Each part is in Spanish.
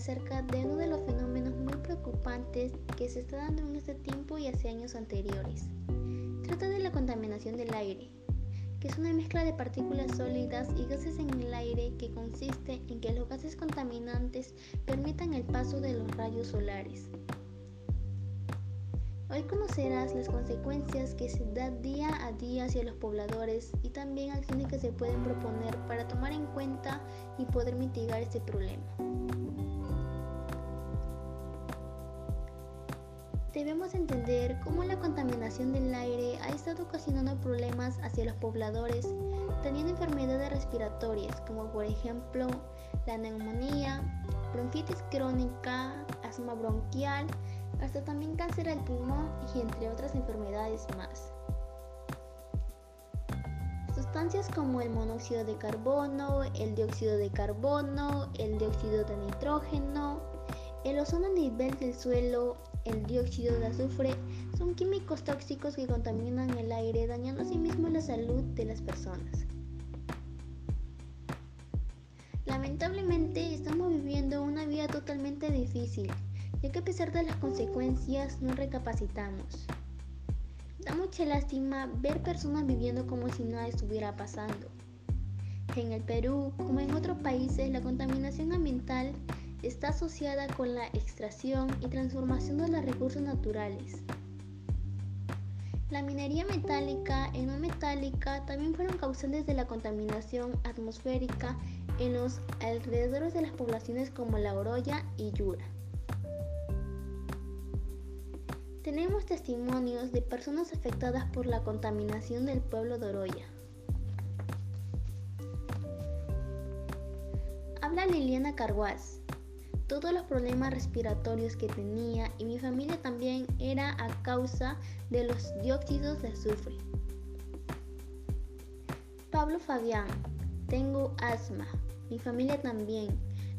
acerca de uno de los fenómenos muy preocupantes que se está dando en este tiempo y hace años anteriores. Trata de la contaminación del aire, que es una mezcla de partículas sólidas y gases en el aire que consiste en que los gases contaminantes permitan el paso de los rayos solares. Hoy conocerás las consecuencias que se da día a día hacia los pobladores y también acciones que se pueden proponer para tomar en cuenta y poder mitigar este problema. Debemos entender cómo la contaminación del aire ha estado ocasionando problemas hacia los pobladores, teniendo enfermedades respiratorias como por ejemplo la neumonía, bronquitis crónica, asma bronquial, hasta también cáncer al pulmón y entre otras enfermedades más. Sustancias como el monóxido de carbono, el dióxido de carbono, el dióxido de nitrógeno, el ozono a nivel del suelo, el dióxido de azufre son químicos tóxicos que contaminan el aire dañando asimismo la salud de las personas. Lamentablemente estamos viviendo una vida totalmente difícil ya que a pesar de las consecuencias no recapacitamos. Da mucha lástima ver personas viviendo como si nada estuviera pasando. En el Perú, como en otros países, la contaminación ambiental está asociada con la extracción y transformación de los recursos naturales. La minería metálica y no metálica también fueron causantes de la contaminación atmosférica en los alrededores de las poblaciones como La Oroya y Yura. Tenemos testimonios de personas afectadas por la contaminación del pueblo de Oroya. Habla Liliana Carguaz. Todos los problemas respiratorios que tenía y mi familia también era a causa de los dióxidos de azufre. Pablo Fabián. Tengo asma. Mi familia también.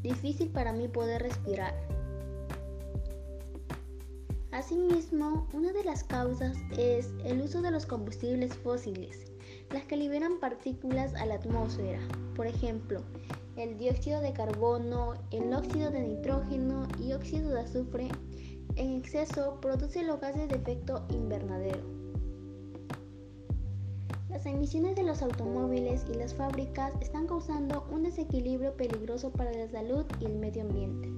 Difícil para mí poder respirar. Asimismo, una de las causas es el uso de los combustibles fósiles, las que liberan partículas a la atmósfera, por ejemplo, el dióxido de carbono, el óxido de nitrógeno y óxido de azufre, en exceso produce los gases de efecto invernadero. Las emisiones de los automóviles y las fábricas están causando un desequilibrio peligroso para la salud y el medio ambiente.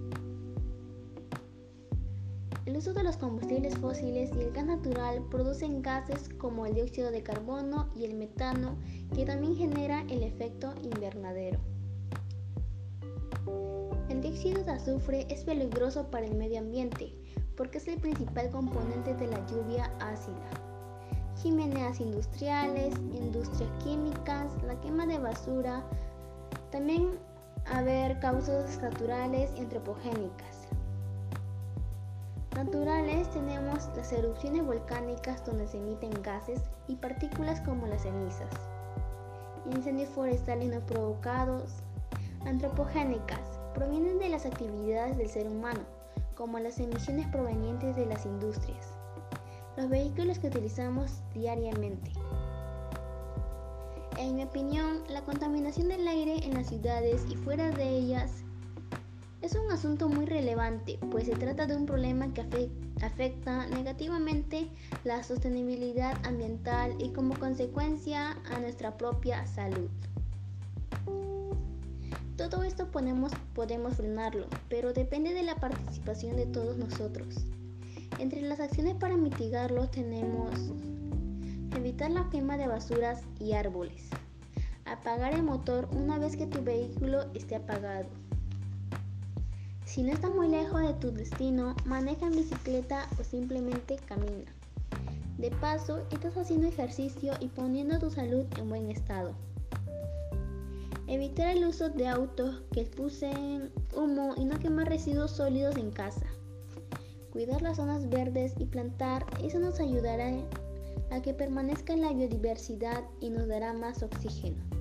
El uso de los combustibles fósiles y el gas natural producen gases como el dióxido de carbono y el metano que también genera el efecto invernadero. El dióxido de azufre es peligroso para el medio ambiente porque es el principal componente de la lluvia ácida. Chimeneas industriales, industrias químicas, la quema de basura, también haber causas naturales y antropogénicas naturales tenemos las erupciones volcánicas donde se emiten gases y partículas como las cenizas, incendios forestales no provocados, antropogénicas, provienen de las actividades del ser humano, como las emisiones provenientes de las industrias, los vehículos que utilizamos diariamente. En mi opinión, la contaminación del aire en las ciudades y fuera de ellas es un asunto muy relevante, pues se trata de un problema que afecta negativamente la sostenibilidad ambiental y como consecuencia a nuestra propia salud. Todo esto podemos, frenarlo, pero depende de la participación de todos nosotros. Entre las acciones para mitigarlo tenemos evitar la quema de basuras y árboles, apagar el motor una vez que tu vehículo esté apagado, si no estás muy lejos de tu destino, maneja en bicicleta o simplemente camina. De paso, estás haciendo ejercicio y poniendo tu salud en buen estado. Evitar el uso de autos que expulsen humo y no quemar residuos sólidos en casa. Cuidar las zonas verdes y plantar, eso nos ayudará a que permanezca la biodiversidad y nos dará más oxígeno.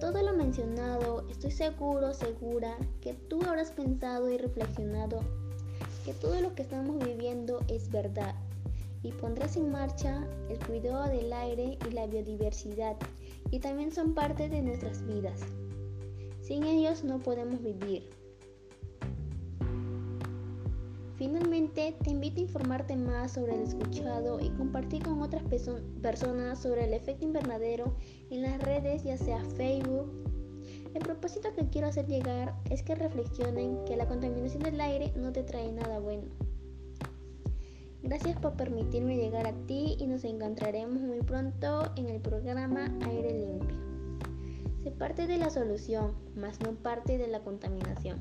Todo lo mencionado, estoy seguro, segura que tú habrás pensado y reflexionado que todo lo que estamos viviendo es verdad y pondrás en marcha el cuidado del aire y la biodiversidad y también son parte de nuestras vidas. Sin ellos no podemos vivir. Finalmente, te invito a informarte más sobre el escuchado y compartir con otras personas sobre el efecto invernadero en las redes, ya sea Facebook. El propósito que quiero hacer llegar es que reflexionen que la contaminación del aire no te trae nada bueno. Gracias por permitirme llegar a ti y nos encontraremos muy pronto en el programa Aire Limpio. Se parte de la solución, más no parte de la contaminación.